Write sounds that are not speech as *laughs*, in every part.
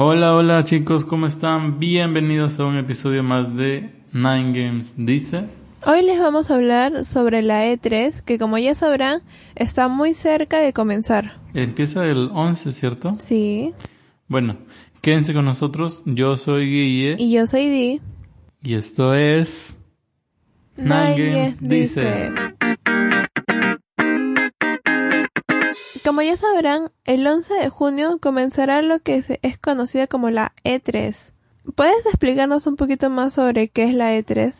Hola, hola chicos, ¿cómo están? Bienvenidos a un episodio más de Nine Games Dice. Hoy les vamos a hablar sobre la E3, que como ya sabrán, está muy cerca de comenzar. Empieza el 11, ¿cierto? Sí. Bueno, quédense con nosotros. Yo soy Guille. Y yo soy Di. Y esto es... Nine Games Dice. Como ya sabrán, el 11 de junio comenzará lo que es conocida como la E3. ¿Puedes explicarnos un poquito más sobre qué es la E E3?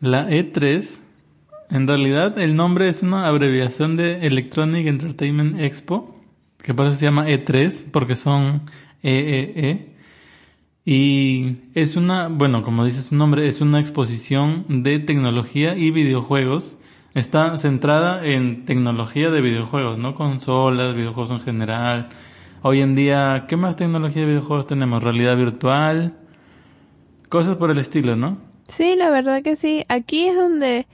La E3, en realidad el nombre es una abreviación de Electronic Entertainment Expo, que por eso se llama E3, porque son EEE. Y es una, bueno, como dice su nombre, es una exposición de tecnología y videojuegos. Está centrada en tecnología de videojuegos, ¿no? Consolas, videojuegos en general. Hoy en día, ¿qué más tecnología de videojuegos tenemos? Realidad virtual, cosas por el estilo, ¿no? Sí, la verdad que sí. Aquí es donde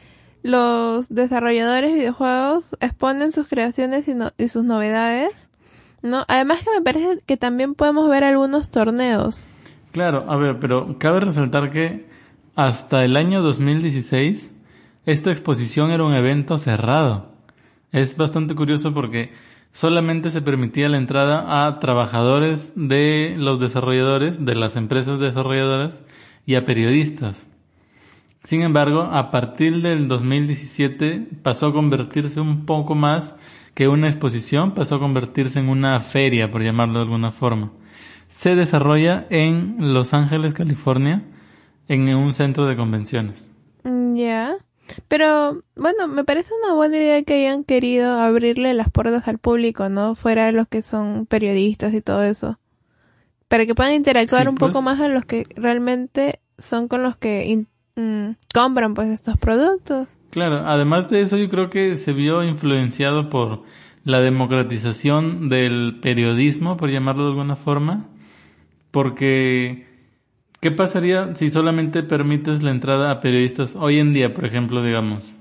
los desarrolladores de videojuegos exponen sus creaciones y, no- y sus novedades, ¿no? Además que me parece que también podemos ver algunos torneos. Claro, a ver, pero cabe resaltar que hasta el año 2016 esta exposición era un evento cerrado. Es bastante curioso porque solamente se permitía la entrada a trabajadores de los desarrolladores, de las empresas desarrolladoras y a periodistas. Sin embargo, a partir del 2017 pasó a convertirse un poco más que una exposición, pasó a convertirse en una feria, por llamarlo de alguna forma. Se desarrolla en Los Ángeles, California, en un centro de convenciones. Mm, Ya. Pero, bueno, me parece una buena idea que hayan querido abrirle las puertas al público, ¿no? Fuera de los que son periodistas y todo eso. Para que puedan interactuar Sí, un poco pues. más a los que realmente son con los que mm, compran pues estos productos. Claro, además de eso yo creo que se vio influenciado por la democratización del periodismo, por llamarlo de alguna forma, porque ¿qué pasaría si solamente permites la entrada a periodistas hoy en día, por ejemplo, digamos?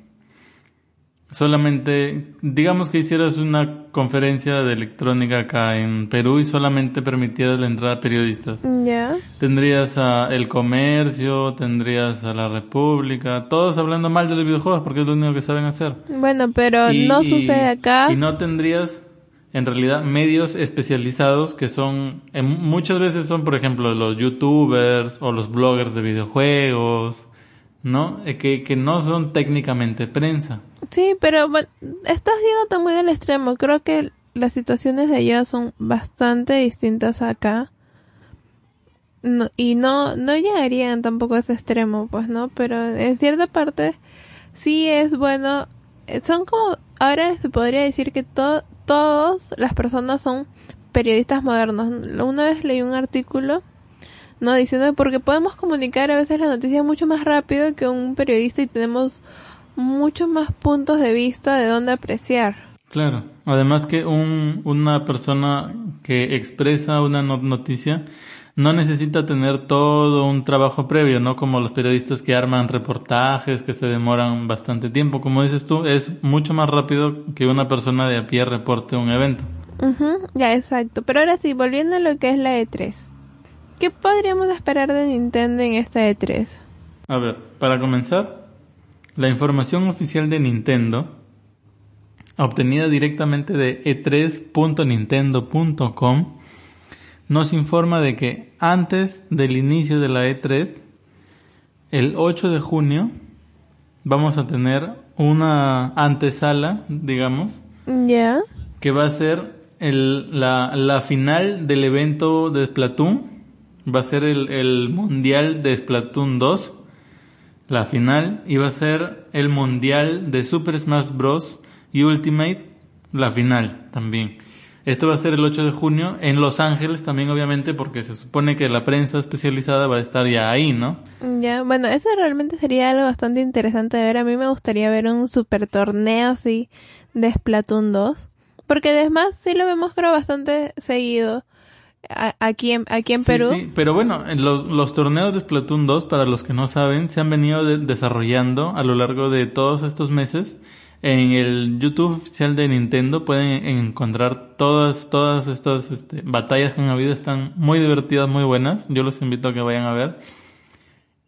Solamente, digamos que hicieras una conferencia de electrónica acá en Perú y solamente permitieras la entrada a periodistas. Ya. Tendrías a El Comercio, tendrías a La República, todos hablando mal de los videojuegos porque es lo único que saben hacer. Bueno, pero Y- no y- sucede acá. Y no tendrías, en realidad, medios especializados que son, muchas veces son, por ejemplo, los youtubers o los bloggers de videojuegos, ¿no? Eh, Que, que no son técnicamente prensa. Sí, pero bueno, estás yendo muy al extremo. Creo que las situaciones de allá son bastante distintas acá. Y no, no llegarían tampoco a ese extremo, pues, ¿no? Pero en cierta parte sí es bueno. eh, Son como, ahora se podría decir que to, todas las personas son periodistas modernos. Una vez leí un artículo no diciendo porque podemos comunicar a veces la noticia mucho más rápido que un periodista y tenemos muchos más puntos de vista de dónde apreciar. Claro. Además que un, una persona que expresa una no- noticia no necesita tener todo un trabajo previo, ¿no? Como los periodistas que arman reportajes que se demoran bastante tiempo. Como dices tú, es mucho más rápido que una persona de a pie reporte un evento. Ujú, ya, exacto. Pero ahora sí, volviendo a lo que es la E3. ¿Qué podríamos esperar de Nintendo en esta E E3? A ver, para comenzar, la información oficial de Nintendo, obtenida directamente de e e3.nintendo.com, nos informa de que antes del inicio de la E3, el 8 de junio, vamos a tener una antesala, digamos, Ya. que va a ser el, la, la final del evento de Splatoon. Va a ser el, el mundial de Splatoon 2. La final. Y va a ser el mundial de Super Smash Bros. y Ultimate. La final también. Esto va a ser el 8 de junio en Los Ángeles también obviamente porque se supone que la prensa especializada va a estar ya ahí, ¿no? Ya, bueno, eso realmente sería algo bastante interesante de ver. A mí me gustaría ver un super torneo así de Splatoon 2. Porque además sí lo vemos creo bastante seguido aquí en, aquí en Sí, Perú. sí, pero bueno, en los, los torneos de Splatoon 2, para los que no saben, se han venido de- desarrollando a lo largo de todos estos meses En el YouTube oficial de Nintendo pueden encontrar todas, todas estas este, batallas que han habido. Están muy divertidas, muy buenas. Yo los invito a que vayan a ver.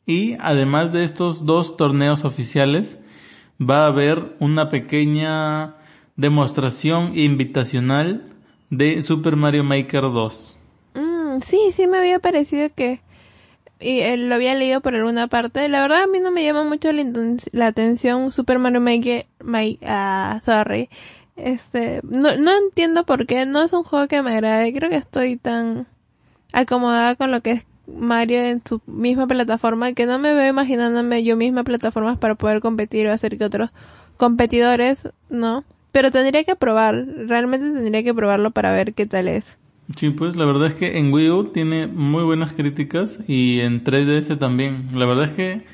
Y además de estos dos torneos oficiales, va a haber una pequeña demostración invitacional de Super Mario Maker 2. Mm, sí, sí me había parecido que y eh, lo había leído por alguna parte. La verdad a mí no me llama mucho la, atención Super Mario Maker, my, ah, sorry. Este, no, no entiendo por qué, no es un juego que me agrade. Creo que estoy tan acomodada con lo que es Mario en su misma plataforma que no me veo imaginándome yo misma plataformas para poder competir o hacer que otros competidores, ¿no? Pero tendría que probar, realmente tendría que probarlo para ver qué tal es. Sí, pues la verdad es que en Wii U tiene muy buenas críticas y en 3DS también. La verdad es que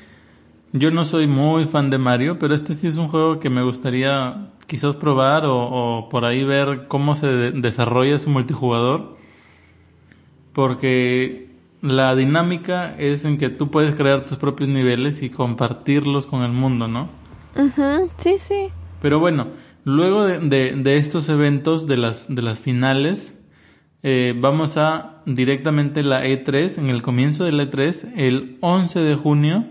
yo no soy muy fan de Mario, pero este sí es un juego que me gustaría quizás probar o, por ahí ver cómo se desarrolla su multijugador. Porque la dinámica es en que tú puedes crear tus propios niveles y compartirlos con el mundo, ¿no? Sí, sí. Pero bueno, luego de, de, estos eventos, de las, de las finales, eh, vamos a directamente la E3, en el comienzo de la E3, el 11 de junio,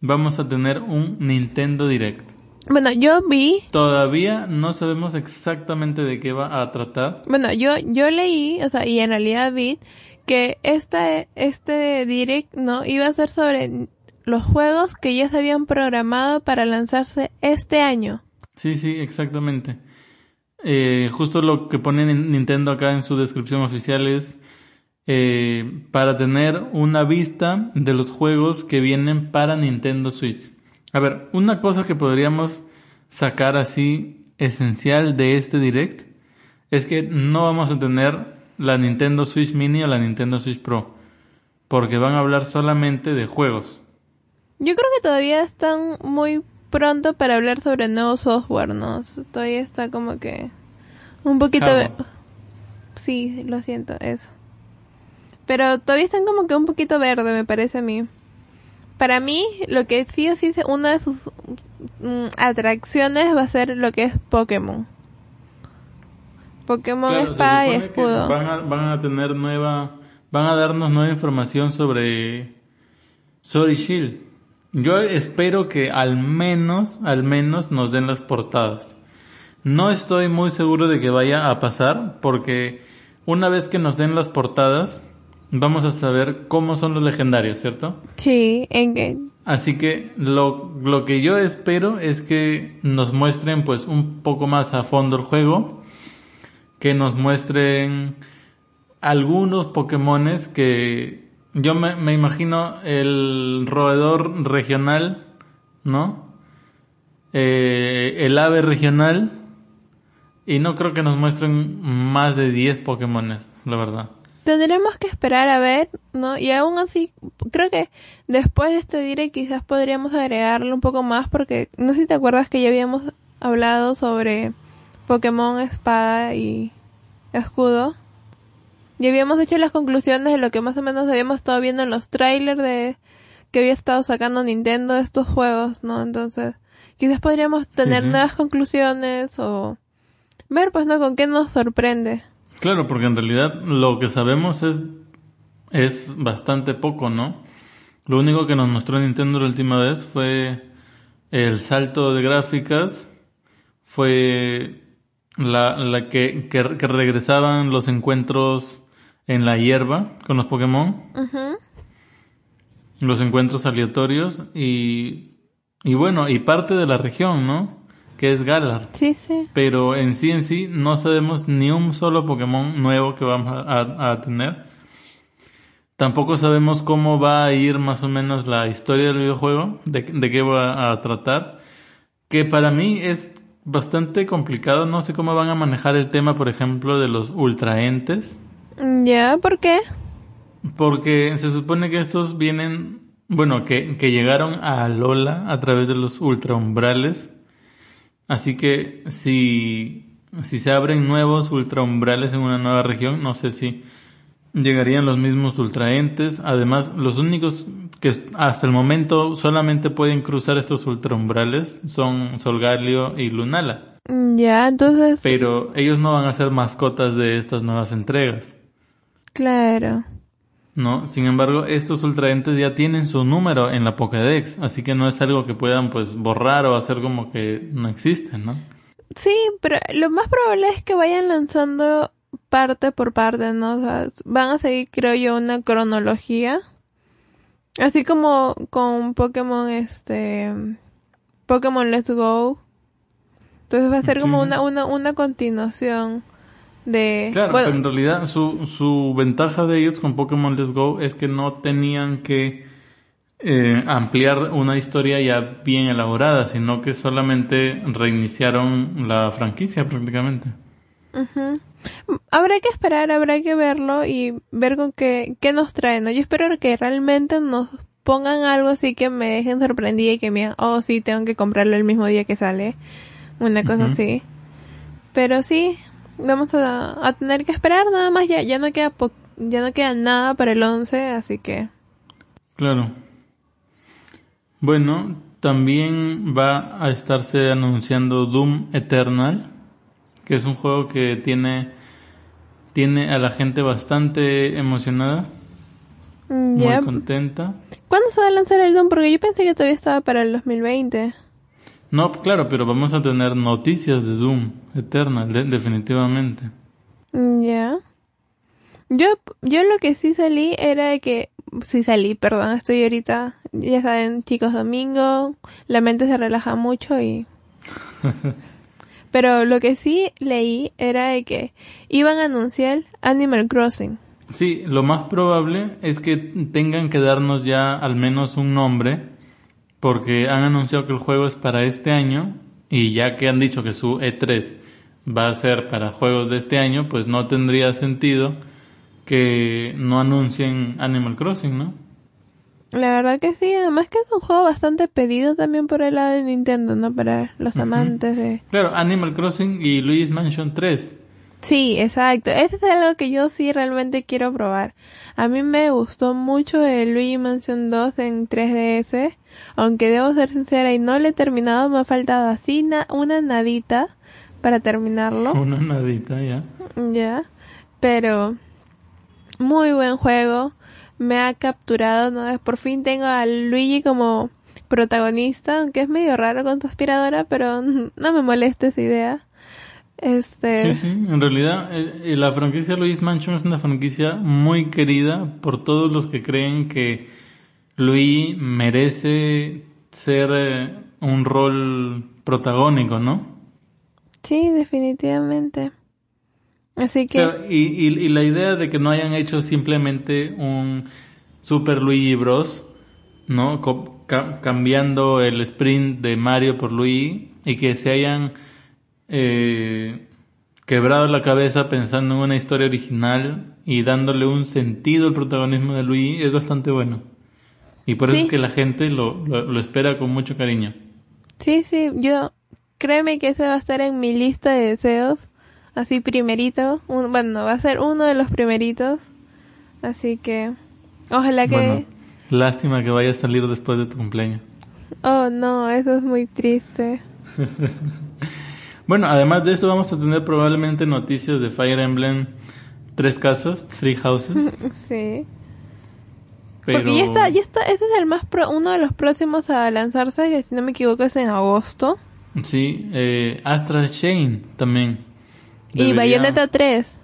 vamos a tener un Nintendo Direct. Bueno, yo vi. Todavía no sabemos exactamente de qué va a tratar. Bueno, yo, yo leí, o sea, y en realidad vi que esta, este Direct, ¿no? Iba a ser sobre los juegos que ya se habían programado para lanzarse este año. Sí, sí, exactamente. Eh, justo lo que pone Nintendo acá en su descripción oficial es eh, para tener una vista de los juegos que vienen para Nintendo Switch. A ver, una cosa que podríamos sacar así esencial de este direct es que no vamos a tener la Nintendo Switch Mini o la Nintendo Switch Pro, porque van a hablar solamente de juegos. Yo creo que todavía están muy pronto para hablar sobre nuevo software, ¿no? Todavía está como que un poquito... Sí, lo siento, eso. Pero todavía están como que un poquito verde, me parece a mí. Para mí, lo que sí o sí, una de sus mm, atracciones va a ser lo que es Pokémon. Pokémon Espada y Escudo. Van a, van a tener nueva... Van a darnos nueva información sobre... Sword Shield. Yo espero que al menos, al menos nos den las portadas. No estoy muy seguro de que vaya a pasar porque una vez que nos den las portadas vamos a saber cómo son los legendarios, ¿cierto? Sí, en Así que lo, lo que yo espero es que nos muestren pues un poco más a fondo el juego, que nos muestren algunos Pokémones que yo me, me imagino el roedor regional, ¿no? Eh, el ave regional. Y no creo que nos muestren más de 10 Pokémones, la verdad. Tendremos que esperar a ver, ¿no? Y aún así, creo que después de este direct quizás podríamos agregarle un poco más porque no sé si te acuerdas que ya habíamos hablado sobre Pokémon Espada y Escudo. Y habíamos hecho las conclusiones de lo que más o menos habíamos estado viendo en los trailers de que había estado sacando Nintendo de estos juegos, ¿no? Entonces, quizás podríamos tener nuevas conclusiones o ver, pues, ¿no? Con qué nos sorprende. Claro, porque en realidad lo que sabemos es, es bastante poco, ¿no? Lo único que nos mostró Nintendo la última vez fue el salto de gráficas, fue la, la que, que regresaban los encuentros en la hierba con los Pokémon. Los encuentros aleatorios y, y bueno, y parte de la región, ¿no? Que es Galar. Sí, sí. Pero en sí, en sí, no sabemos ni un solo Pokémon nuevo que vamos a, tener. Tampoco sabemos cómo va a ir más o menos la historia del videojuego, de, de qué va a tratar. Que para mí es bastante complicado. No sé cómo van a manejar el tema, por ejemplo, de los ultraentes. Ya, ¿por qué? Porque se supone que estos vienen, bueno, que, que llegaron a Lola a través de los ultraumbrales. Así que si, si se abren nuevos ultraumbrales en una nueva región, no sé si Llegarían los mismos ultraentes. Además, los únicos que hasta el momento solamente pueden cruzar estos ultraumbrales son Solgalio y Lunala. Ya, entonces, Pero ellos no van a ser mascotas de estas nuevas entregas. Claro. ¿no? Sin embargo, estos ultraentes ya tienen su número en la Pokédex, así que no es algo que puedan pues borrar o hacer como que no existen, ¿no? Sí, pero lo más probable es que vayan lanzando parte por parte, ¿no? O sea, van a seguir, creo yo, una cronología. Así como con Pokémon, este... Pokémon Let's Go. Entonces va a ser como una, una, una continuación de... Claro, bueno, pero en realidad su, su ventaja de ellos con Pokémon Let's Go es que no tenían que eh, ampliar una historia ya bien elaborada, sino que solamente reiniciaron la franquicia prácticamente. Habrá que esperar, habrá que verlo y ver con qué, qué nos traen, ¿no? Yo espero que realmente nos pongan algo así que me dejen sorprendida y que me digan, oh sí, tengo que comprarlo el mismo día que sale. Una cosa así. Pero sí, vamos a, a tener que esperar nada más, ya, ya no queda po- ya no queda nada para el 11, así que... Claro. Bueno, también va a estarse anunciando Doom Eternal, que es un juego que tiene tiene a la gente bastante emocionada, mm, muy contenta. ¿Cuándo se va a lanzar el Doom? Porque yo pensé que todavía estaba para el 2020. No, claro, pero vamos a tener noticias de Doom Eternal, de- definitivamente. Mm, Ya. Yo, yo lo que sí salí era de que, sí salí, perdón, estoy ahorita, ya saben, chicos, domingo, la mente se relaja mucho y... *laughs* Pero lo que sí leí era de que iban a anunciar Animal Crossing. Sí, lo más probable es que tengan que darnos ya al menos un nombre, porque han anunciado que el juego es para este año, y ya que han dicho que su E3 va a ser para juegos de este año, pues no tendría sentido que no anuncien Animal Crossing, ¿no? La verdad que sí, además que es un juego bastante pedido también por el lado de Nintendo, ¿no? Para los amantes de... Claro, Animal Crossing y Luigi's Mansion 3. Sí, exacto. Ese es algo que yo sí realmente quiero probar. A mí me gustó mucho el Luigi Mansion 2 en 3DS, aunque debo ser sincera y no lo he terminado, me ha faltado así na- una nadita para terminarlo. Una nadita ya. Ya, pero muy buen juego. Me ha capturado, ¿no? Por fin tengo a Luigi como protagonista, aunque es medio raro con su aspiradora, pero *laughs* no me molesta esa idea. Este, Sí, sí, en realidad eh, eh, la franquicia Luigi's Mansion es una franquicia muy querida por todos los que creen que Luigi merece ser eh, un rol protagónico, ¿no? Sí, definitivamente. Así que, y, y, y la idea de que no hayan hecho simplemente un Super Luigi Bros, ¿no? Ca- cambiando el sprint de Mario por Luigi y que se hayan eh, quebrado la cabeza pensando en una historia original y dándole un sentido al protagonismo de Luigi es bastante bueno. Y por eso Sí. es que la gente lo, lo, lo espera con mucho cariño. sí, sí, yo, créeme que ese va a estar en mi lista de deseos. Así primerito, un- bueno, va a ser uno de los primeritos. Así que, ojalá que... Bueno, lástima que vaya a salir después de tu cumpleaños. Oh, no, eso es muy triste. *laughs* Bueno, además de eso vamos a tener probablemente noticias de Fire Emblem Tres Casas, Three Houses. *laughs* Sí. Pero... Porque ya está, ya está, ese es el más pro- uno de los próximos a lanzarse, que si no me equivoco es en agosto. Sí, eh, Astral Chain también. Y Bayonetta 3.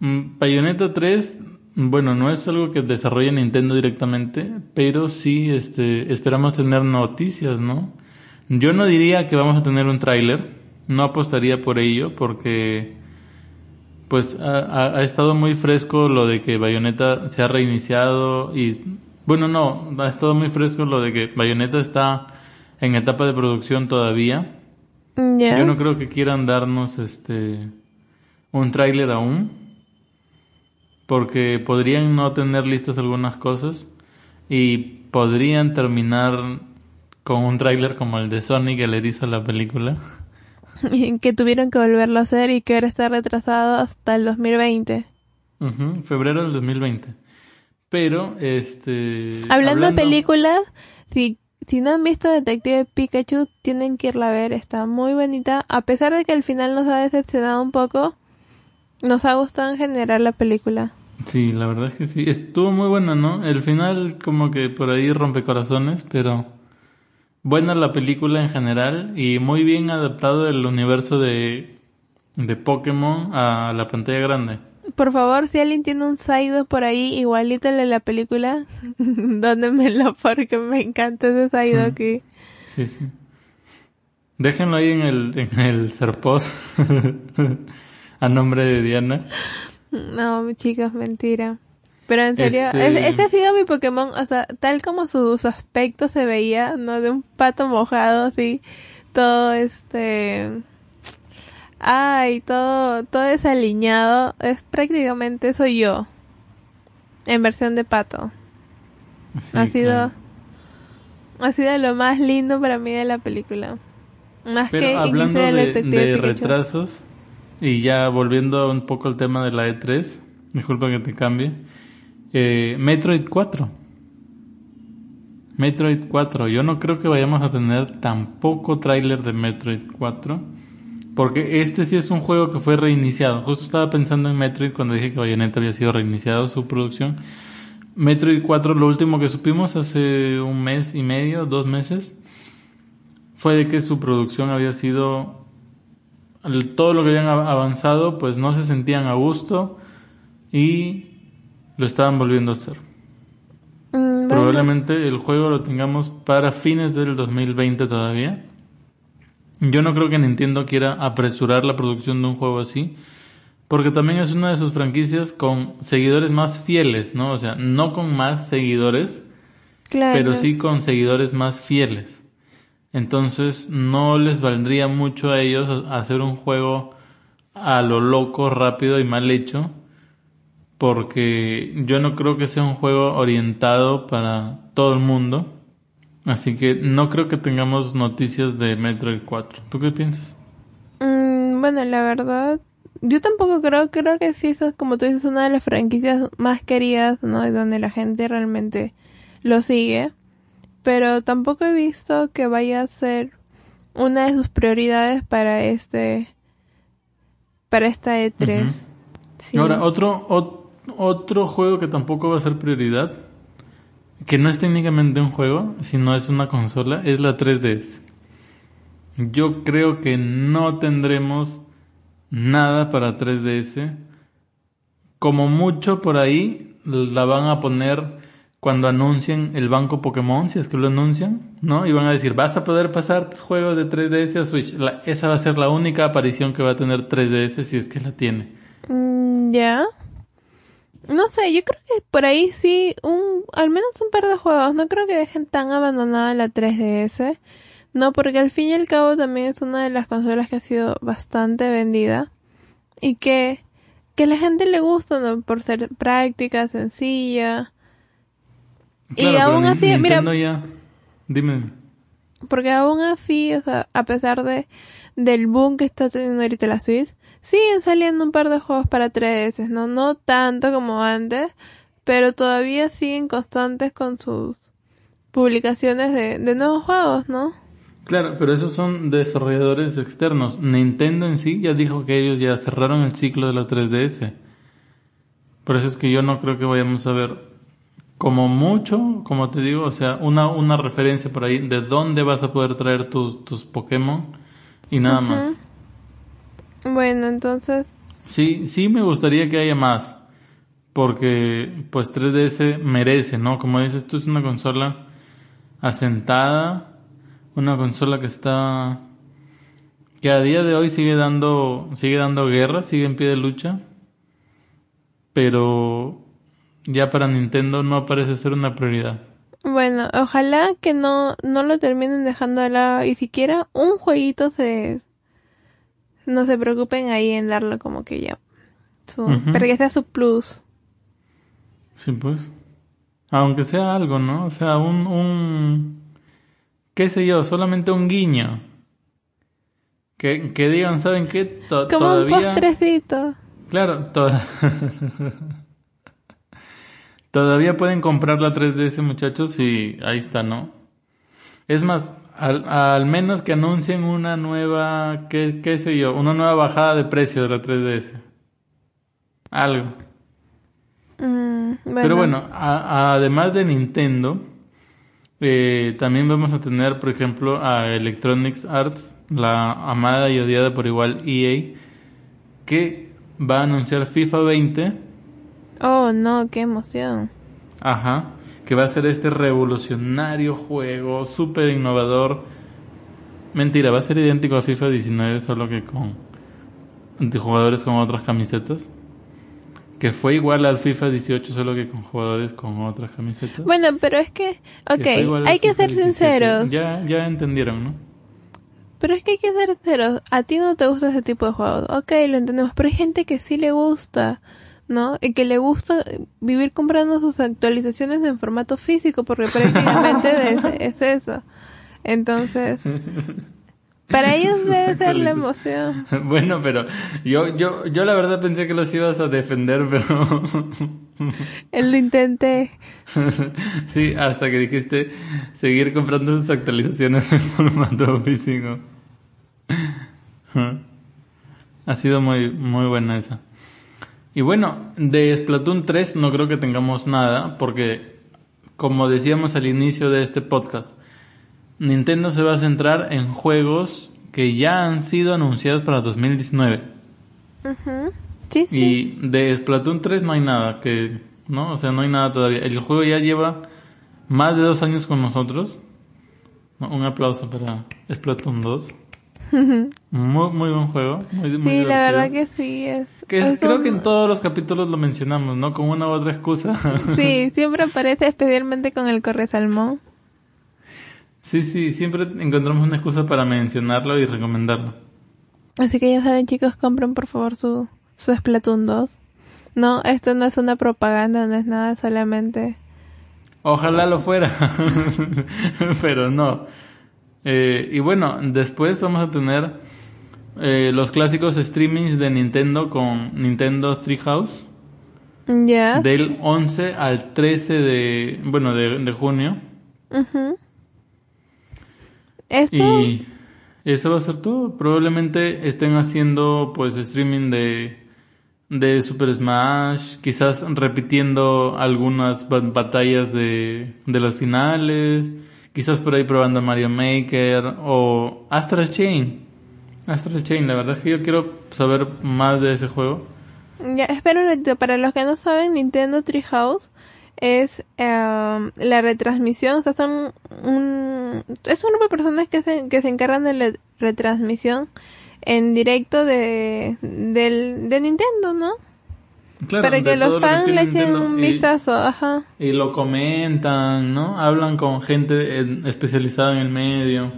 Mm, Bayonetta 3, bueno, no es algo que desarrolle Nintendo directamente, pero sí este, esperamos tener noticias, ¿no? Yo no diría que vamos a tener un tráiler, no apostaría por ello, porque pues ha, ha- ha estado muy fresco lo de que Bayonetta se ha reiniciado y, bueno, no, ha estado muy fresco lo de que Bayonetta está en etapa de producción todavía. Ya. Yo no creo que quieran darnos este un tráiler aún, porque podrían no tener listas algunas cosas y podrían terminar con un tráiler como el de Sonic que le hizo la película. *laughs* que tuvieron que volverlo a hacer y que ahora está retrasado hasta el 2020. Ujú, febrero del 2020. Pero, este... Hablando, de películas, si, si no han visto Detective Pikachu, tienen que irla a ver. Está muy bonita. A pesar de que al final nos ha decepcionado un poco, nos ha gustado en general la película. Sí, la verdad es que sí. Estuvo muy buena, ¿no? El final como que por ahí rompe corazones, pero buena la película en general y muy bien adaptado el universo de, de Pokémon a la pantalla grande. Por favor, si alguien tiene un Saido por ahí, igualito en la película, *laughs* dóndenmelo porque me encanta ese Saido aquí. Sí, sí. Déjenlo ahí en el, en el Serpos *laughs* a nombre de Diana. No, chicos, mentira. Pero en serio, este... este... ha sido mi Pokémon, o sea, tal como su, su, aspecto se veía, ¿no? De un pato mojado, así, todo este... Ay, todo, todo desaliñado, es prácticamente soy yo. En versión de pato. Sí, ha sido... Claro. Ha sido lo más lindo para mí de la película. Más Pero que hablando de, de, de retrasos, y ya volviendo un poco al tema de la E3, disculpa que te cambie. Eh, Metroid 4. Metroid 4. Yo no creo que vayamos a tener tampoco tráiler de Metroid 4. Porque este sí es un juego que fue reiniciado. Justo estaba pensando en Metroid cuando dije que Bayonetta había sido reiniciado su producción. Metroid 4, lo último que supimos hace un mes y medio, dos meses, fue de que su producción había sido todo lo que habían avanzado, pues no se sentían a gusto y lo estaban volviendo a hacer. Mm, Probablemente el juego lo tengamos para fines del 2020 todavía. Yo no creo que Nintendo quiera apresurar la producción de un juego así, porque también es una de sus franquicias con seguidores más fieles, ¿no? O sea, no con más seguidores, claro. pero sí con seguidores más fieles. Entonces no les valdría mucho a ellos hacer un juego a lo loco, rápido y mal hecho, porque yo no creo que sea un juego orientado para todo el mundo. Así que no creo que tengamos noticias de Metroid 4. ¿Tú qué piensas? Mm, bueno, la verdad, yo tampoco creo, creo que sí, eso es como tú dices, una de las franquicias más queridas, ¿no? Es donde la gente realmente lo sigue pero tampoco he visto que vaya a ser una de sus prioridades para este para esta E3. Uh -huh. sí. Ahora, otro, o, otro juego que tampoco va a ser prioridad, que no es técnicamente un juego, sino es una consola, es la 3DS. Yo creo que no tendremos nada para 3DS. Como mucho por ahí la van a poner cuando anuncien el banco Pokémon, si es que lo anuncian, ¿no? Y van a decir, vas a poder pasar tus juegos de 3DS a Switch. Esa va a ser la única aparición que va a tener 3DS si es que la tiene. Mm, ya. No sé, yo creo que por ahí sí, un, al menos un par de juegos. No creo que dejen tan abandonada la 3DS. No, porque al fin y al cabo también es una de las consolas que ha sido bastante vendida. Y que, que a la gente le gusta, ¿no? Por ser práctica, sencilla Claro, y aún así, mira, ya... Dime. Porque aún así, a pesar de del boom que está teniendo ahorita la Switch, siguen saliendo un par de juegos para 3DS, ¿no? No tanto como antes, pero todavía siguen constantes con sus publicaciones de, de nuevos juegos, ¿no? Claro, pero esos son desarrolladores externos. Nintendo en sí ya dijo que ellos ya cerraron el ciclo de la 3DS. Por eso es que yo no creo que vayamos a ver como mucho, como te digo, o sea, una, una referencia por ahí de dónde vas a poder traer tus, tus Pokémon y nada más. Bueno, entonces, Sí, sí me gustaría que haya más, porque pues 3DS merece, ¿no? Como dices tú, es una consola asentada, una consola que está, que a día de hoy sigue dando, sigue dando guerra, sigue en pie de lucha, pero ya para Nintendo no parece ser una prioridad. bueno, ojalá que no, no lo terminen dejando de lado y siquiera un jueguito se, no se preocupen ahí en darlo como que ya, su, para que sea su plus. Sí, pues. Aunque sea algo, ¿no? O sea, un, un, qué sé yo, solamente un guiño. Que, que digan, ¿saben qué? To- Como un postrecito. Claro, toda... *laughs* todavía pueden comprar la 3DS muchachos y ahí está, ¿no? Es más, al, al menos que anuncien una nueva, qué, qué sé yo, una nueva bajada de precio de la 3DS. Algo. Mm, Pero bueno, a- además de Nintendo, eh, también vamos a tener, por ejemplo, a Electronics Arts, la amada y odiada por igual EA, que va a anunciar FIFA 20, Oh, no, qué emoción. ajá, que va a ser este revolucionario juego, súper innovador. Mentira, va a ser idéntico a FIFA 19, solo que con jugadores con otras camisetas. Que fue igual al FIFA 18, solo que con jugadores con otras camisetas. Bueno, pero es que, ok, hay que FIFA ser 17. sinceros. Ya, ya entendieron, ¿no? Pero es que hay que ser sinceros. A ti no te gusta ese tipo de juegos. Ok, lo entendemos. Pero hay gente que sí le gusta, ¿no? Y que le gusta vivir comprando sus actualizaciones en formato físico, porque prácticamente *laughs* es, es eso. Entonces, para ellos debe ser la emoción. *laughs* Bueno, pero yo, yo, yo la verdad pensé que los ibas a defender, pero Lo intenté. *laughs* sí, hasta que dijiste seguir comprando sus actualizaciones en formato físico. Ha sido muy, muy buena esa. Y bueno, de Splatoon 3 no creo que tengamos nada, porque como decíamos al inicio de este podcast, Nintendo se va a centrar en juegos que ya han sido anunciados para 2019. Ujú. Sí, sí. Y de Splatoon 3 no hay nada, que, ¿no? O sea, no hay nada todavía. El juego ya lleva más de dos años con nosotros. ¿no? Un aplauso para Splatoon 2. Muy, muy buen juego. Muy, muy Sí, la divertido. verdad que sí. Es, Que es- es creo un- que en todos los capítulos lo mencionamos, ¿no? Con una u otra excusa. *laughs* Sí, siempre aparece especialmente con el corresalmón. sí, sí, siempre encontramos una excusa para mencionarlo y recomendarlo. Así que ya saben, chicos, compren por favor su, su Splatoon 2. No, esto no es una propaganda, no es nada, solamente. Ojalá lo fuera, *laughs* pero no. Eh, y bueno, después vamos a tener eh, los clásicos streamings de Nintendo con Nintendo Treehouse Ya. del 11 al 13 de, bueno, de, de junio. Ujú. Esto. Y eso va a ser todo. Probablemente estén haciendo pues streaming de, de Super Smash, quizás repitiendo algunas ba- batallas de, de las finales, quizás por ahí probando Mario Maker o Astral Chain. Astral Chain, la verdad es que yo quiero saber más de ese juego. Ya, espera un ratito. Para los que no saben, Nintendo Treehouse es em, la retransmisión. O sea, son un, es un grupo de personas que se, que se encargan de la retransmisión en directo de, del, de Nintendo, ¿no? Claro, Para que los fans le echen un vistazo, ajá. Y lo comentan, ¿no? Hablan con gente en- especializada en el medio.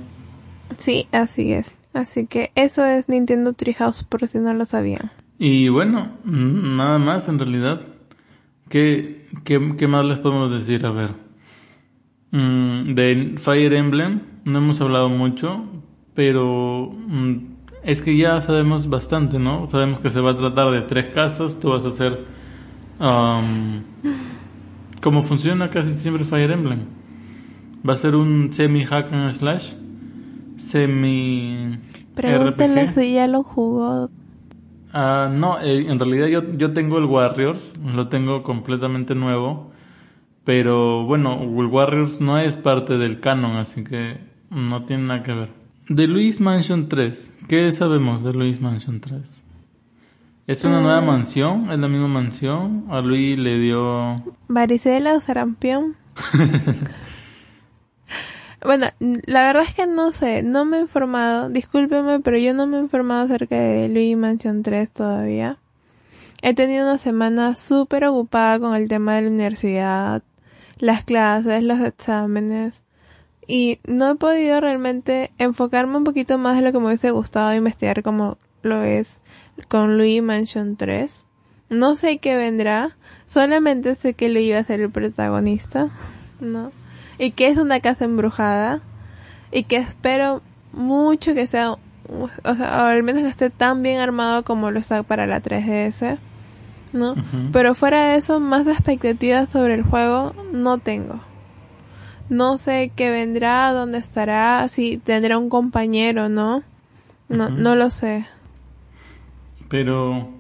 Sí, así es. Así que eso es Nintendo Treehouse, por si no lo sabían. Y bueno, nada más en realidad. ¿Qué, qué, qué más les podemos decir? A ver. Mm, de Fire Emblem no hemos hablado mucho, pero mm, es que ya sabemos bastante, ¿no? Sabemos que se va a tratar de tres casas, tú vas a hacer... um, como funciona casi siempre Fire Emblem. Va a ser un semi hack and slash, semi Pregúntenle RPG. si ya lo jugó. Ah, no, eh, en realidad yo, yo tengo el Warriors, lo tengo completamente nuevo, pero bueno, el Warriors no es parte del canon, así que no tiene nada que ver. De Luis Mansion 3, ¿qué sabemos de Luis Mansion 3? ¿Es una nueva mansión? ¿Es la misma mansión? ¿A Luis le dio... ¿Varicela o sarampión? *laughs* bueno, la verdad es que no sé, no me he informado, discúlpeme, pero yo no me he informado acerca de Luigi Mansion 3 todavía. He tenido una semana súper ocupada con el tema de la universidad, las clases, los exámenes, y no he podido realmente enfocarme un poquito más de lo que me hubiese gustado investigar como lo es con Luigi Mansion 3. No sé qué vendrá, solamente sé que Luigi va a ser el protagonista, ¿no? Y que es una casa embrujada y que espero mucho que sea o sea, o al menos que esté tan bien armado como lo está para la 3DS, ¿no? Pero fuera de eso, más expectativas sobre el juego no tengo. No sé qué vendrá, dónde estará, si tendrá un compañero, ¿no? No, no lo sé. Pero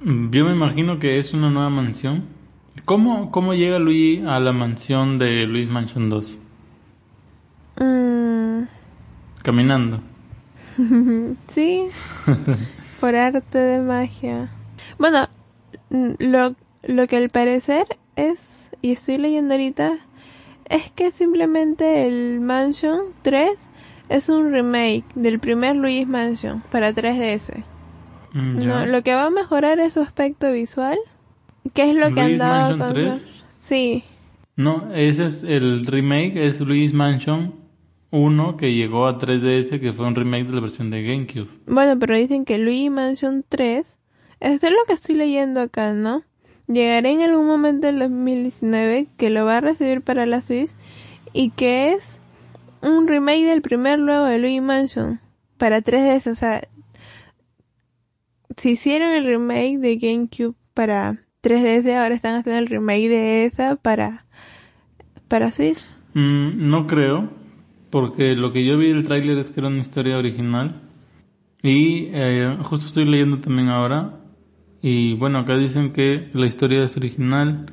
yo me imagino que es una nueva mansión. ¿Cómo, cómo llega Luigi a la mansión de Luis Mansion 2? Mm. Caminando. *laughs* sí, *laughs* por arte de magia. Bueno, lo, lo que al parecer es, y estoy leyendo ahorita, es que simplemente el Mansion 3 es un remake del primer Luis Mansion para 3DS. Mm, No, lo que va a mejorar es su aspecto visual. ¿Qué es lo que han ¿Luigi's dado Mansion con 3? Sí. No, ese es el remake, es Luis Mansion 1 que llegó a 3DS, que fue un remake de la versión de GameCube. Bueno, pero dicen que Luigi Mansion 3, esto es lo que estoy leyendo acá, ¿no? Llegará en algún momento del 2019 que lo va a recibir para la Switch y que es un remake del primer luego de Luigi Mansion para 3DS, o sea, si hicieron el remake de GameCube para 3DS, ahora están haciendo el remake de esa para para Switch. Mm, no creo, porque lo que yo vi del tráiler es que era una historia original. Y eh, justo estoy leyendo también ahora. Y bueno, acá dicen que la historia es original.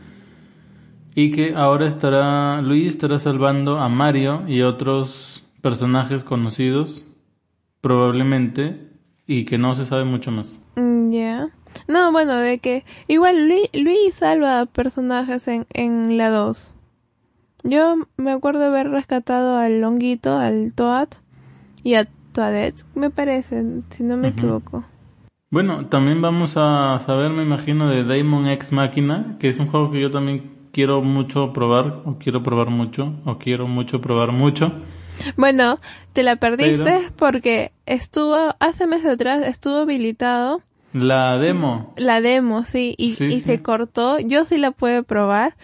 Y que ahora estará, Luigi estará salvando a Mario y otros personajes conocidos, probablemente, y que no se sabe mucho más. Mm, Ya. No, bueno, de que igual Luis, Luis salva personajes en, en la 2. Yo me acuerdo haber rescatado al Longuito, al Toad y a Toadette, me parece, si no me equivoco. Bueno, también vamos a saber, me imagino, de Daemon X Machina, que es un juego que yo también quiero mucho probar, o quiero probar mucho, o quiero mucho probar mucho. Bueno, te la perdiste Pero- porque estuvo, hace meses atrás estuvo habilitado La demo, la demo, sí, y, Sí, y sí. se cortó. Yo sí la pude probar.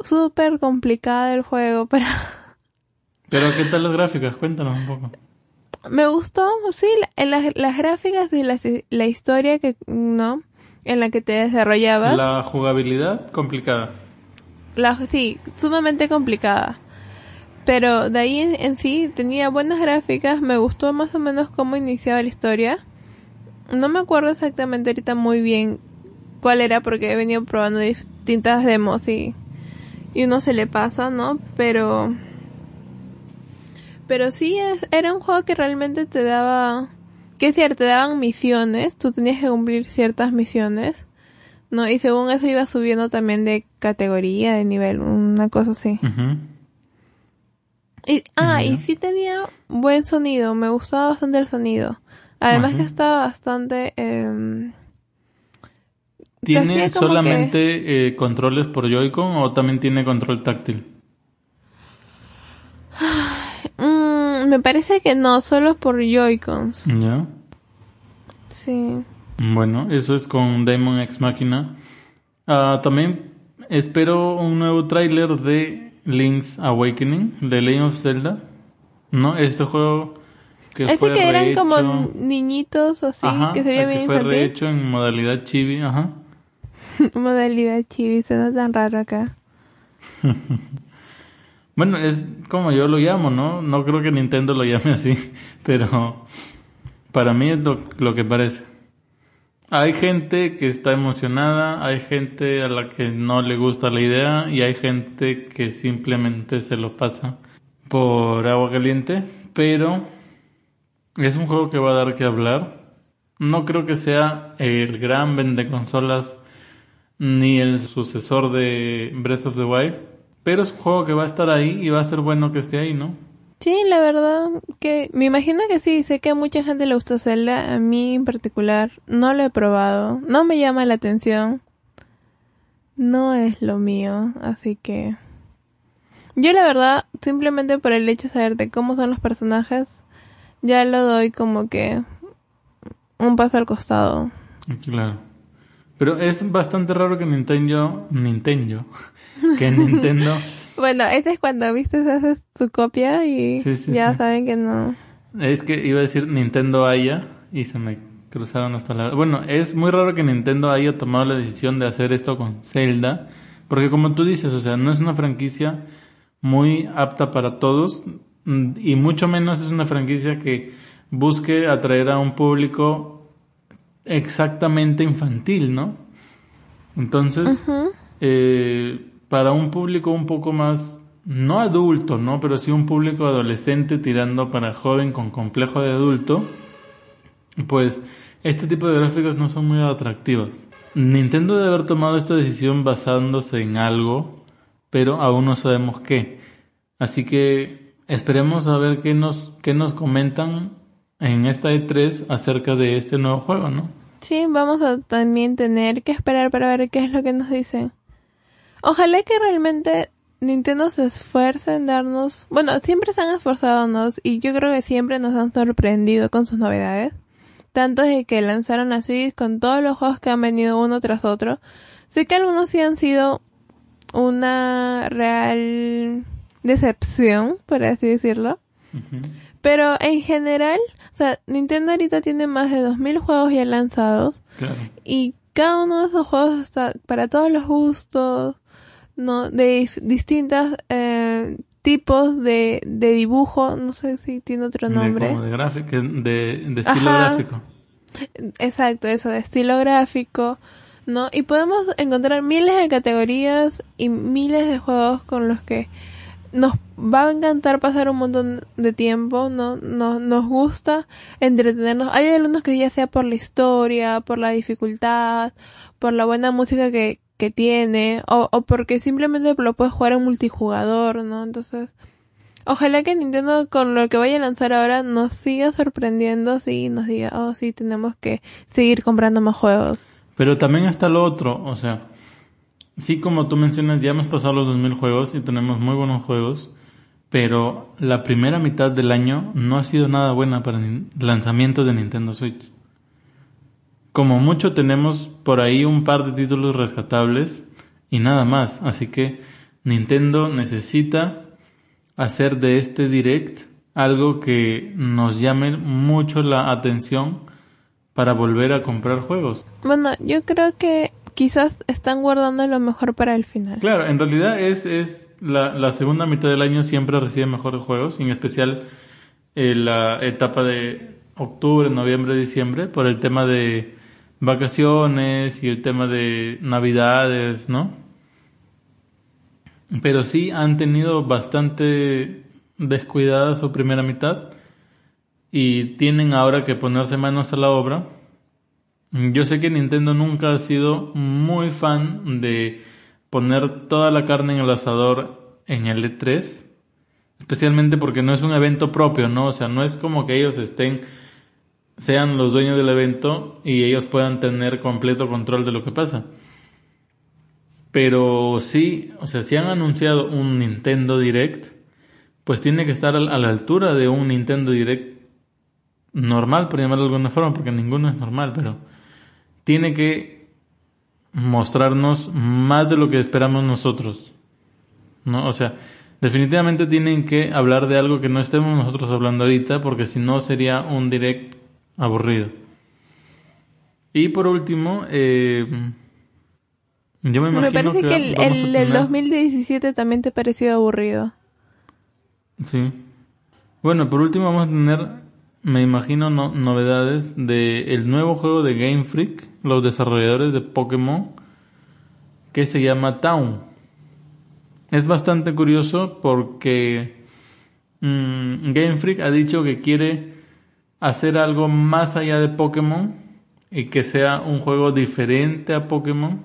Súper complicada el juego, *laughs* pero pero ¿qué tal las gráficas? Cuéntanos un poco. Me gustó, sí, las, las gráficas y la, la historia que, ¿no? En la que te desarrollabas. La jugabilidad complicada. La, sí, sumamente complicada. Pero de ahí en, en sí tenía buenas gráficas, me gustó más o menos cómo iniciaba la historia. No me acuerdo exactamente ahorita muy bien cuál era porque he venido probando distintas demos y, y uno se le pasa, ¿no? Pero... Pero sí, es- era un juego que realmente te daba... Que es cierto, te daban misiones, tú tenías que cumplir ciertas misiones. ¿no? Y según eso iba subiendo también de categoría, de nivel, una cosa así. Y, ah, y sí tenía buen sonido, me gustaba bastante el sonido. Además que estaba bastante... em, ¿Tiene solamente eh, controles por Joy-Con o también tiene control táctil? Me parece que no, solo por Joy-Cons. Ya. Sí. Bueno, eso es con Daemon X Machina. Ah, también espero un nuevo tráiler de Link's Awakening, de Legend of Zelda. ¿No? Este juego que Ese fue que eran rehecho- como niñitos así, Ajá, que se veía que bien fue infantil. rehecho en modalidad chibi, ajá. *laughs* Modalidad chibi, suena tan raro acá. *laughs* Bueno, es como yo lo llamo, ¿no? No creo que Nintendo lo llame así, *laughs* pero para mí es lo, que parece. Hay gente que está emocionada, hay gente a la que no le gusta la idea y hay gente que simplemente se lo pasa por agua caliente, pero es un juego que va a dar que hablar. No creo que sea el gran vende consolas ni el sucesor de Breath of the Wild, pero es un juego que va a estar ahí y va a ser bueno que esté ahí, ¿no? Sí, la verdad que me imagino que sí, sé que a mucha gente le gustó Zelda, a mí en particular no lo he probado, no me llama la atención, no es lo mío, así que yo la verdad simplemente por el hecho de saber de cómo son los personajes ya lo doy como que un paso al costado. Claro. Pero es bastante raro que Nintendo, Nintendo, que *laughs* Nintendo Bueno, ese es cuando viste haces tu copia y Sí, sí, ya sí. saben que no. Es que iba a decir Nintendo haya y se me cruzaron las palabras. Bueno, es muy raro que Nintendo haya tomado la decisión de hacer esto con Zelda, porque como tú dices, o sea, no es una franquicia muy apta para todos y mucho menos es una franquicia que busque atraer a un público exactamente infantil, ¿no? Entonces, eh, para un público un poco más, no adulto, ¿no? Pero sí un público adolescente tirando para joven con complejo de adulto, pues este tipo de gráficos no son muy atractivos. Nintendo debe haber tomado esta decisión basándose en algo, pero aún no sabemos qué. Así que esperemos a ver qué nos, qué nos comentan en esta E3 acerca de este nuevo juego, ¿no? Sí, vamos a también tener que esperar para ver qué es lo que nos dicen. Ojalá que realmente Nintendo se esfuerce en darnos, bueno, siempre se han esforzado nos y yo creo que siempre nos han sorprendido con sus novedades. Tanto de que lanzaron la Switch con todos los juegos que han venido uno tras otro. Sé que algunos sí han sido una real decepción, por así decirlo. Pero en general, o sea, Nintendo ahorita tiene más de 2.000 juegos ya lanzados. Y cada uno de esos juegos está para todos los gustos, ¿no? De distintos eh, tipos de, de dibujo, no sé si tiene otro nombre. De, gráfico, de, estilo gráfico. Exacto, eso, de estilo gráfico, ¿no? Y podemos encontrar miles de categorías y miles de juegos con los que nos va a encantar pasar un montón de tiempo, ¿no? Nos, nos gusta entretenernos. Hay algunos que ya sea por la historia, por la dificultad, por la buena música que, que tiene, o, o porque simplemente lo puedes jugar en multijugador, ¿no? Entonces, ojalá que Nintendo con lo que vaya a lanzar ahora nos siga sorprendiendo, sí, nos diga, oh sí, tenemos que seguir comprando más juegos. Pero también está lo otro, o sea, Sí, como tú mencionas, ya hemos pasado los 2000 juegos y tenemos muy buenos juegos, pero la primera mitad del año no ha sido nada buena para lanzamientos de Nintendo Switch. Como mucho tenemos por ahí un par de títulos rescatables y nada más, así que Nintendo necesita hacer de este direct algo que nos llame mucho la atención para volver a comprar juegos. Bueno, yo creo que quizás están guardando lo mejor para el final. Claro, en realidad es, es la, segunda mitad del año siempre recibe mejores juegos, en especial eh, la etapa de octubre, noviembre, diciembre, por el tema de vacaciones y el tema de navidades, ¿no? Pero sí han tenido bastante descuidada su primera mitad y tienen ahora que ponerse manos a la obra yo sé que Nintendo nunca ha sido muy fan de poner toda la carne en el asador en el E3, especialmente porque no es un evento propio, ¿no? O sea, no es como que ellos estén, sean los dueños del evento y ellos puedan tener completo control de lo que pasa. Pero sí, o sea, si han anunciado un Nintendo Direct, pues tiene que estar a la altura de un Nintendo Direct normal, por llamarlo de alguna forma, porque ninguno es normal, pero tiene que mostrarnos más de lo que esperamos nosotros. ¿No? O sea, definitivamente tienen que hablar de algo que no estemos nosotros hablando ahorita, porque si no sería un direct aburrido. Y por último, eh, yo me imagino me parece que, el, el 2017 también te pareció aburrido. Sí. Bueno, por último vamos a tener me imagino novedades de el nuevo juego de Game Freak, los desarrolladores de Pokémon, que se llama Town. Es bastante curioso porque mm, Game Freak ha dicho que quiere hacer algo más allá de Pokémon y que sea un juego diferente a Pokémon.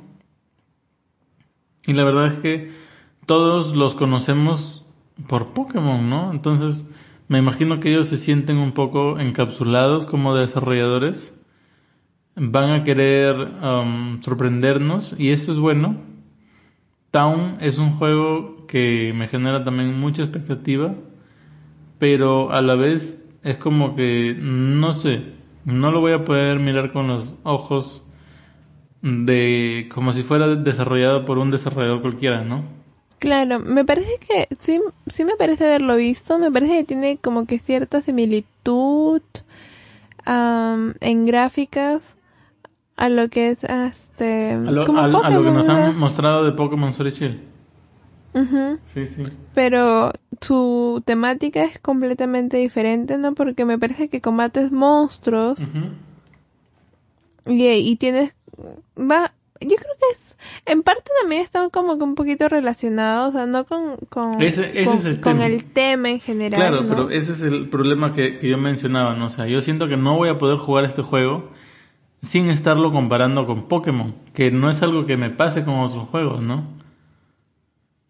Y la verdad es que todos los conocemos por Pokémon, ¿no? Entonces, me imagino que ellos se sienten un poco encapsulados como desarrolladores. Van a querer um, sorprendernos y eso es bueno. Town es un juego que me genera también mucha expectativa, pero a la vez es como que no sé, no lo voy a poder mirar con los ojos de como si fuera desarrollado por un desarrollador cualquiera, ¿no? Claro, me parece que sí, sí me parece haberlo visto, me parece que tiene como que cierta similitud en gráficas a lo que es este A lo, como al- a lo que nos ¿no? han mostrado de Pokémon Sword y Shield. Sí, sí. pero su temática es completamente diferente, ¿no? Porque me parece que combates monstruos y, y tienes va yo creo que es en parte también están como que un poquito relacionados, o sea, no con con, Ese- ese con, es el con tema. el tema en general, Claro, ¿no? pero ese es el problema que, que yo mencionaba, ¿no? O sea, yo siento que no voy a poder jugar este juego sin estarlo comparando con Pokémon, que no es algo que me pase con otros juegos, ¿no?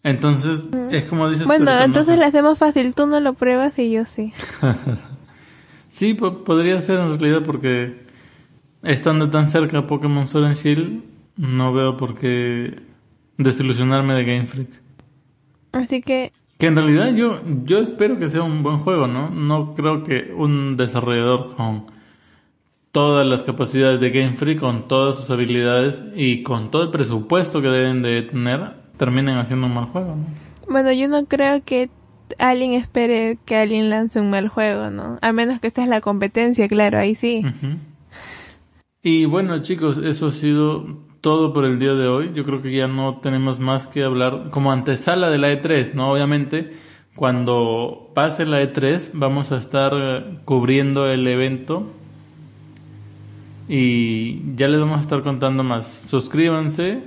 Entonces, es como dices tú Bueno, ¿no? entonces la hacemos fácil, tú no lo pruebas y yo sí. *laughs* Sí, po- podría ser en realidad porque estando tan cerca Pokémon Sword and Shield, no veo por qué desilusionarme de Game Freak. Así que Que en realidad yo, yo espero que sea un buen juego, ¿no? No creo que un desarrollador con todas las capacidades de Game Freak, con todas sus habilidades y con todo el presupuesto que deben de tener, terminen haciendo un mal juego, ¿no? Bueno, yo no creo que alguien espere que alguien lance un mal juego, ¿no? A menos que esta es la competencia, claro, ahí sí. Y bueno chicos, eso ha sido todo por el día de hoy. Yo creo que ya no tenemos más que hablar como antesala de la E3, ¿no? Obviamente, cuando pase la E3 vamos a estar eh, cubriendo el evento y ya les vamos a estar contando más. Suscríbanse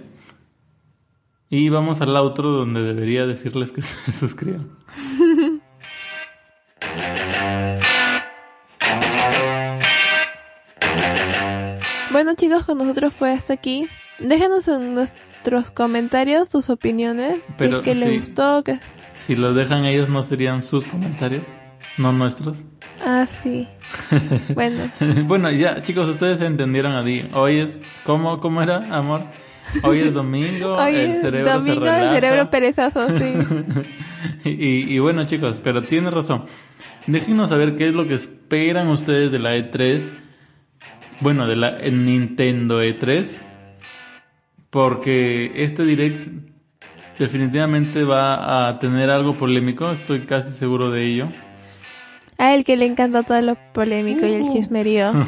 y vamos al outro donde debería decirles que *laughs* se suscriban. Bueno, chicos, con nosotros fue hasta aquí. Déjenos en nuestros comentarios tus opiniones. Pero, si es que sí. les gustó, que... Si lo dejan ellos no serían sus comentarios, no nuestros. Ah, sí. *laughs* bueno, bueno, ya chicos, ustedes entendieron a Di. Hoy es, ¿cómo, cómo era, amor? Hoy es domingo, *laughs* hoy el es cerebro domingo, se relaja. el cerebro perezoso, sí. *laughs* y, y bueno chicos, pero tiene razón. Déjenos saber qué es lo que esperan ustedes de la E3. Bueno, de la Nintendo E3. Porque este direct definitivamente va a tener algo polémico, estoy casi seguro de ello. A él que le encanta todo lo polémico y el chismerío. *laughs*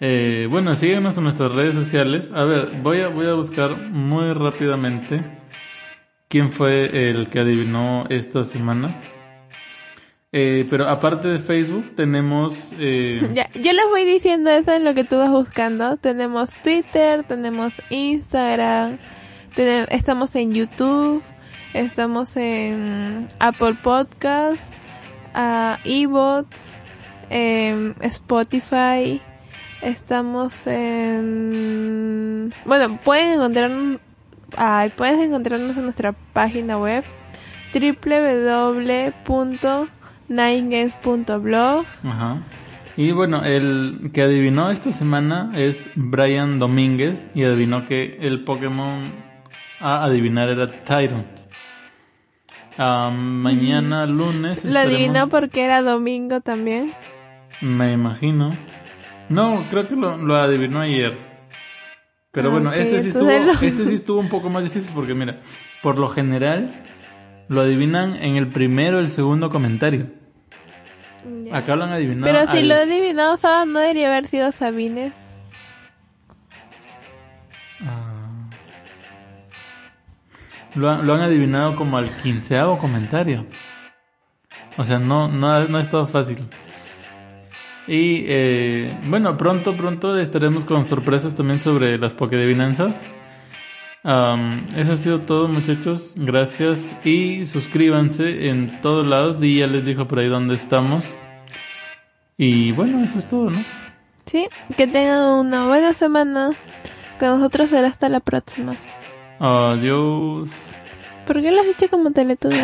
Eh, bueno, síguenos en nuestras redes sociales. A ver, voy a, voy a buscar muy rápidamente quién fue el que adivinó esta semana. Eh, pero aparte de Facebook, tenemos... eh, *laughs* Ya, yo les voy diciendo eso en lo que tú vas buscando. Tenemos Twitter, tenemos Instagram, tene- estamos en YouTube, estamos en Apple Podcast, uh, eBots, em, Spotify, estamos en... Bueno, pueden encontrarnos, ay, puedes encontrarnos en nuestra página web www.ninegames.blog Ajá. Y bueno, el que adivinó esta semana es Brian Domínguez y adivinó que el Pokémon a adivinar era Tyrant. Mañana lunes Lo adivinó porque era domingo también. Me imagino. No, creo que lo, lo adivinó ayer. Pero Ah, bueno, este sí estuvo, *laughs* lo- este sí estuvo un poco más difícil porque mira, por lo general lo adivinan en el primero o el segundo comentario. Acá lo han adivinado. Pero si al- lo he adivinado, no debería haber sido Sabines. Ah. Lo, han- lo han adivinado como al quinceavo comentario. O sea, no, no, ha- no ha estado fácil. Y eh, bueno, pronto, pronto estaremos con sorpresas también sobre las Pokédevinanzas. Am, eso ha sido todo, muchachos. Gracias. Y suscríbanse en todos lados. Di ya les dijo por ahí dónde estamos. Y bueno, eso es todo, ¿no? Sí, que tengan una buena semana. Con nosotros será hasta la próxima. Adiós. ¿Por qué lo has hecho como Teletubby?